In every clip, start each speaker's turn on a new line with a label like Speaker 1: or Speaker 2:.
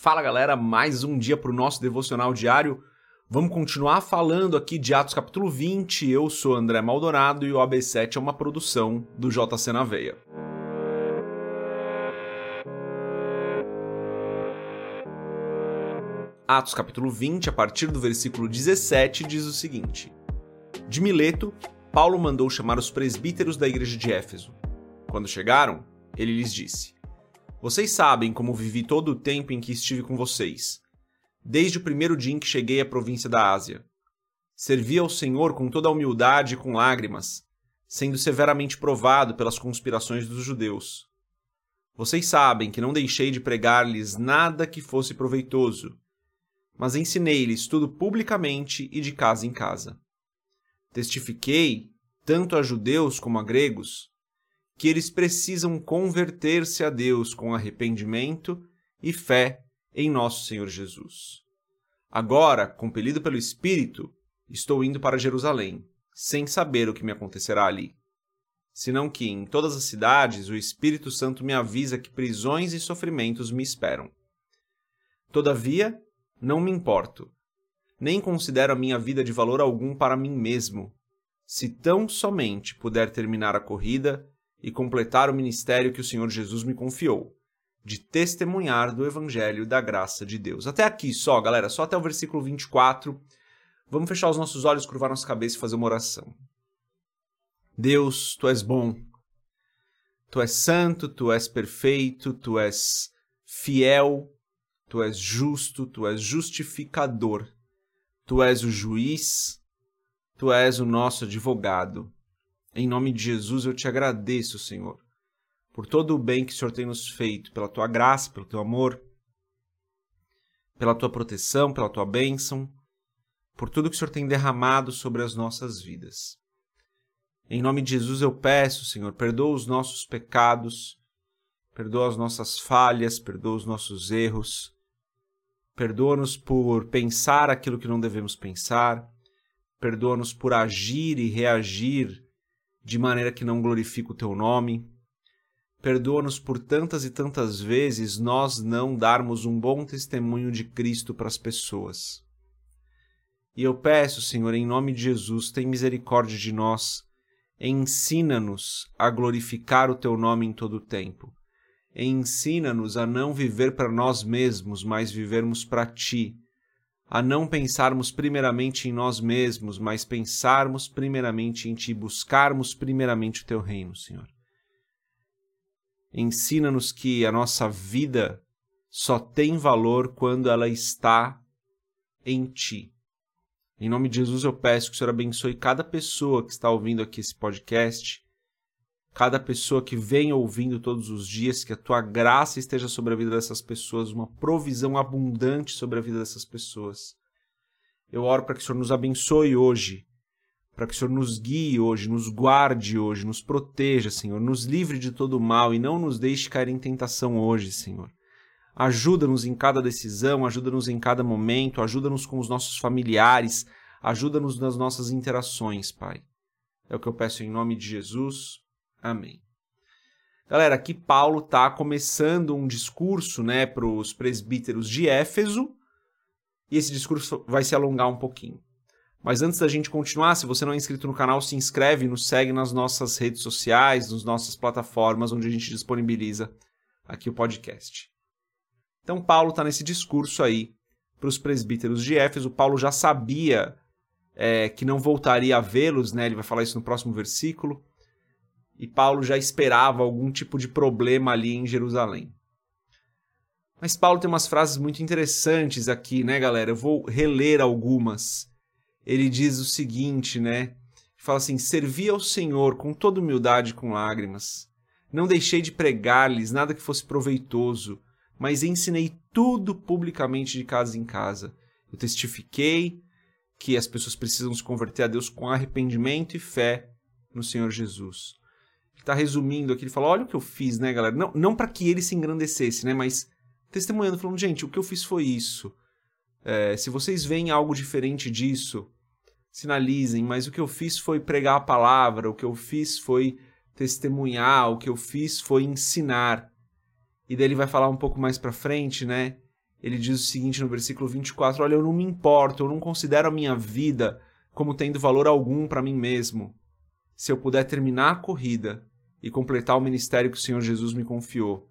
Speaker 1: Fala galera, mais um dia para o nosso devocional diário. Vamos continuar falando aqui de Atos capítulo 20. Eu sou André Maldonado e o AB7 é uma produção do JC na Veia. Atos capítulo 20, a partir do versículo 17, diz o seguinte: De Mileto, Paulo mandou chamar os presbíteros da igreja de Éfeso. Quando chegaram, ele lhes disse: vocês sabem como vivi todo o tempo em que estive com vocês, desde o primeiro dia em que cheguei à província da Ásia. Servi ao Senhor com toda a humildade e com lágrimas, sendo severamente provado pelas conspirações dos judeus. Vocês sabem que não deixei de pregar-lhes nada que fosse proveitoso, mas ensinei-lhes tudo publicamente e de casa em casa. Testifiquei, tanto a judeus como a gregos, que eles precisam converter-se a Deus com arrependimento e fé em nosso Senhor Jesus. Agora, compelido pelo Espírito, estou indo para Jerusalém, sem saber o que me acontecerá ali. Senão que, em todas as cidades, o Espírito Santo me avisa que prisões e sofrimentos me esperam. Todavia, não me importo, nem considero a minha vida de valor algum para mim mesmo, se tão somente puder terminar a corrida e completar o ministério que o Senhor Jesus me confiou, de testemunhar do evangelho da graça de Deus. Até aqui só, galera, só até o versículo 24. Vamos fechar os nossos olhos, curvar nossa cabeça e fazer uma oração. Deus, tu és bom. Tu és santo, tu és perfeito, tu és fiel, tu és justo, tu és justificador. Tu és o juiz, tu és o nosso advogado. Em nome de Jesus eu te agradeço, Senhor, por todo o bem que o Senhor tem nos feito, pela tua graça, pelo teu amor, pela tua proteção, pela tua bênção, por tudo que o Senhor tem derramado sobre as nossas vidas. Em nome de Jesus eu peço, Senhor, perdoa os nossos pecados, perdoa as nossas falhas, perdoa os nossos erros, perdoa-nos por pensar aquilo que não devemos pensar, perdoa-nos por agir e reagir de maneira que não glorifica o teu nome. Perdoa-nos por tantas e tantas vezes nós não darmos um bom testemunho de Cristo para as pessoas. E eu peço, Senhor, em nome de Jesus, tem misericórdia de nós. Ensina-nos a glorificar o teu nome em todo o tempo. Ensina-nos a não viver para nós mesmos, mas vivermos para ti a não pensarmos primeiramente em nós mesmos, mas pensarmos primeiramente em Ti, buscarmos primeiramente o Teu reino, Senhor. Ensina-nos que a nossa vida só tem valor quando ela está em Ti. Em nome de Jesus eu peço que o Senhor abençoe cada pessoa que está ouvindo aqui esse podcast, cada pessoa que vem ouvindo todos os dias, que a tua graça esteja sobre a vida dessas pessoas, uma provisão abundante sobre a vida dessas pessoas. Eu oro para que o Senhor nos abençoe hoje, para que o Senhor nos guie hoje, nos guarde hoje, nos proteja, Senhor, nos livre de todo mal e não nos deixe cair em tentação hoje, Senhor. Ajuda-nos em cada decisão, ajuda-nos em cada momento, ajuda-nos com os nossos familiares, ajuda-nos nas nossas interações, Pai. É o que eu peço em nome de Jesus. Amém. Galera, aqui Paulo está começando um discurso né, para os presbíteros de Éfeso, e esse discurso vai se alongar um pouquinho. Mas antes da gente continuar, se você não é inscrito no canal, se inscreve e nos segue nas nossas redes sociais, nas nossas plataformas, onde a gente disponibiliza aqui o podcast. Então, Paulo está nesse discurso aí para os presbíteros de Éfeso. Paulo já sabia é, que não voltaria a vê-los, né? ele vai falar isso no próximo versículo e Paulo já esperava algum tipo de problema ali em Jerusalém. Mas Paulo tem umas frases muito interessantes aqui, né, galera? Eu vou reler algumas. Ele diz o seguinte, né? Fala assim: Servi ao Senhor com toda humildade e com lágrimas. Não deixei de pregar-lhes nada que fosse proveitoso, mas ensinei tudo publicamente de casa em casa. Eu testifiquei que as pessoas precisam se converter a Deus com arrependimento e fé no Senhor Jesus está resumindo aqui, ele fala: olha o que eu fiz, né, galera? Não, não para que ele se engrandecesse, né? Mas testemunhando, falando: gente, o que eu fiz foi isso. É, se vocês veem algo diferente disso, sinalizem, mas o que eu fiz foi pregar a palavra, o que eu fiz foi testemunhar, o que eu fiz foi ensinar. E daí ele vai falar um pouco mais para frente, né? ele diz o seguinte no versículo 24: Olha, eu não me importo, eu não considero a minha vida como tendo valor algum para mim mesmo. Se eu puder terminar a corrida e completar o ministério que o Senhor Jesus me confiou,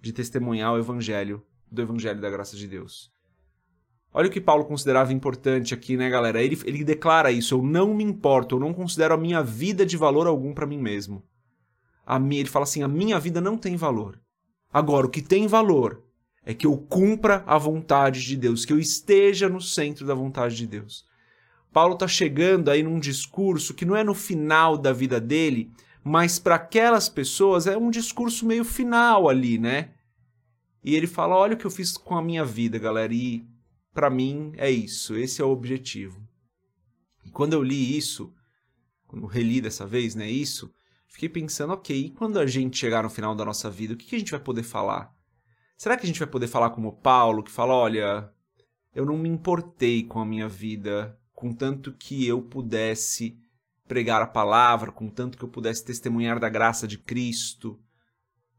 Speaker 1: de testemunhar o evangelho, do evangelho da graça de Deus. Olha o que Paulo considerava importante aqui, né, galera? Ele, ele declara isso: eu não me importo, eu não considero a minha vida de valor algum para mim mesmo. A minha, ele fala assim: a minha vida não tem valor. Agora, o que tem valor é que eu cumpra a vontade de Deus, que eu esteja no centro da vontade de Deus. Paulo está chegando aí num discurso que não é no final da vida dele, mas para aquelas pessoas é um discurso meio final ali, né? E ele fala: Olha o que eu fiz com a minha vida, galera, e para mim é isso, esse é o objetivo. E quando eu li isso, quando reli dessa vez, né, isso, fiquei pensando: ok, e quando a gente chegar no final da nossa vida, o que a gente vai poder falar? Será que a gente vai poder falar como Paulo, que fala: olha, eu não me importei com a minha vida, contanto que eu pudesse pregar a palavra, contanto que eu pudesse testemunhar da graça de Cristo,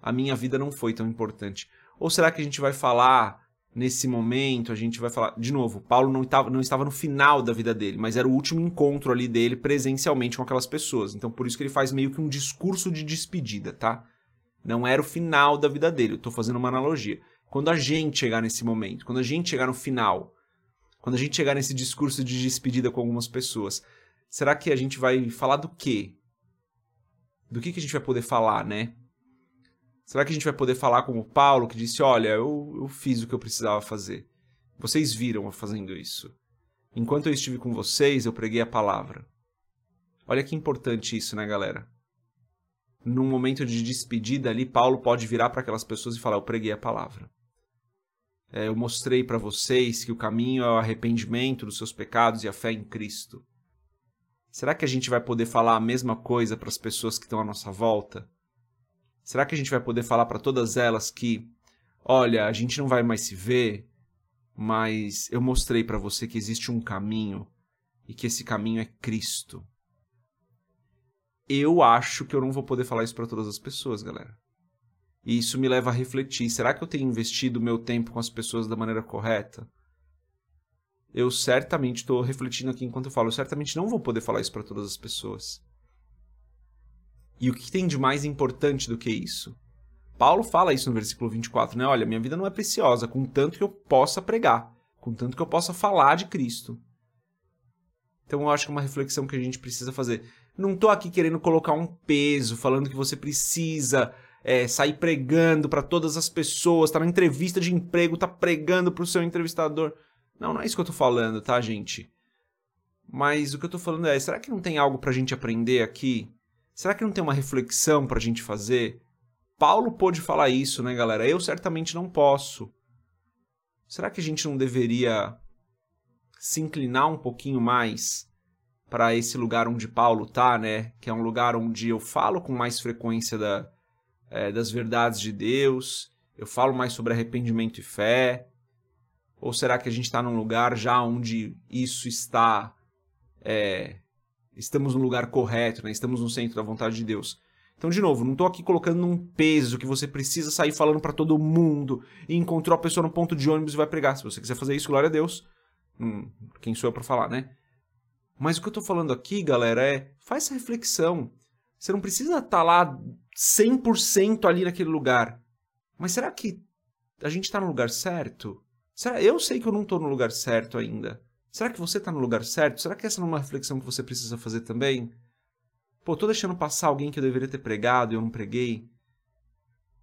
Speaker 1: a minha vida não foi tão importante. Ou será que a gente vai falar nesse momento, a gente vai falar. De novo, Paulo não estava, não estava no final da vida dele, mas era o último encontro ali dele presencialmente com aquelas pessoas. Então por isso que ele faz meio que um discurso de despedida, tá? Não era o final da vida dele, eu estou fazendo uma analogia. Quando a gente chegar nesse momento, quando a gente chegar no final, quando a gente chegar nesse discurso de despedida com algumas pessoas, será que a gente vai falar do quê? Do que, que a gente vai poder falar, né? Será que a gente vai poder falar como Paulo, que disse: Olha, eu, eu fiz o que eu precisava fazer. Vocês viram eu fazendo isso. Enquanto eu estive com vocês, eu preguei a palavra. Olha que importante isso, né, galera? Num momento de despedida ali, Paulo pode virar para aquelas pessoas e falar: Eu preguei a palavra. É, eu mostrei para vocês que o caminho é o arrependimento dos seus pecados e a fé em Cristo. Será que a gente vai poder falar a mesma coisa para as pessoas que estão à nossa volta? Será que a gente vai poder falar para todas elas que, olha, a gente não vai mais se ver, mas eu mostrei para você que existe um caminho e que esse caminho é Cristo? Eu acho que eu não vou poder falar isso para todas as pessoas, galera. E isso me leva a refletir: será que eu tenho investido meu tempo com as pessoas da maneira correta? Eu certamente estou refletindo aqui enquanto eu falo, eu certamente não vou poder falar isso para todas as pessoas. E o que tem de mais importante do que isso? Paulo fala isso no versículo 24, né? Olha, minha vida não é preciosa, contanto que eu possa pregar, contanto que eu possa falar de Cristo. Então eu acho que é uma reflexão que a gente precisa fazer. Não estou aqui querendo colocar um peso, falando que você precisa é, sair pregando para todas as pessoas, tá na entrevista de emprego, tá pregando para o seu entrevistador. Não, não é isso que eu tô falando, tá, gente? Mas o que eu tô falando é, será que não tem algo pra gente aprender aqui? Será que não tem uma reflexão pra gente fazer? Paulo pôde falar isso, né, galera? Eu certamente não posso. Será que a gente não deveria se inclinar um pouquinho mais para esse lugar onde Paulo tá, né? Que é um lugar onde eu falo com mais frequência da, é, das verdades de Deus, eu falo mais sobre arrependimento e fé? Ou será que a gente está num lugar já onde isso está. É, estamos no lugar correto, né? estamos no centro da vontade de Deus? Então, de novo, não estou aqui colocando um peso que você precisa sair falando para todo mundo e encontrou a pessoa no ponto de ônibus e vai pregar. Se você quiser fazer isso, glória a Deus. Hum, quem sou eu para falar, né? Mas o que eu estou falando aqui, galera, é faz essa reflexão. Você não precisa estar tá lá 100% ali naquele lugar. Mas será que a gente está no lugar certo? Será? Eu sei que eu não estou no lugar certo ainda. Será que você está no lugar certo? Será que essa não é uma reflexão que você precisa fazer também? Pô, tô deixando passar alguém que eu deveria ter pregado e eu não preguei?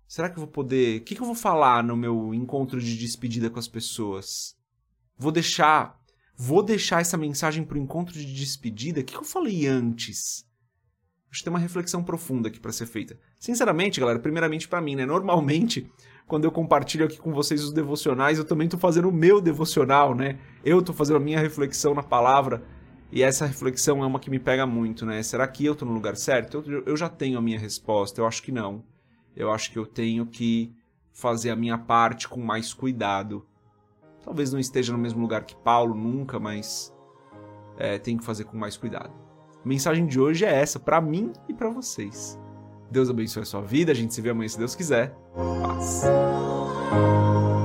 Speaker 1: Será que eu vou poder. O que, que eu vou falar no meu encontro de despedida com as pessoas? Vou deixar. Vou deixar essa mensagem pro encontro de despedida? O que, que eu falei antes? Acho que tem uma reflexão profunda aqui para ser feita. Sinceramente, galera, primeiramente para mim, né? Normalmente, quando eu compartilho aqui com vocês os devocionais, eu também tô fazendo o meu devocional, né? Eu tô fazendo a minha reflexão na palavra. E essa reflexão é uma que me pega muito, né? Será que eu tô no lugar certo? Eu, eu já tenho a minha resposta. Eu acho que não. Eu acho que eu tenho que fazer a minha parte com mais cuidado. Talvez não esteja no mesmo lugar que Paulo, nunca, mas é, tenho que fazer com mais cuidado. A mensagem de hoje é essa, para mim e para vocês. Deus abençoe a sua vida. A gente se vê amanhã se Deus quiser. 所。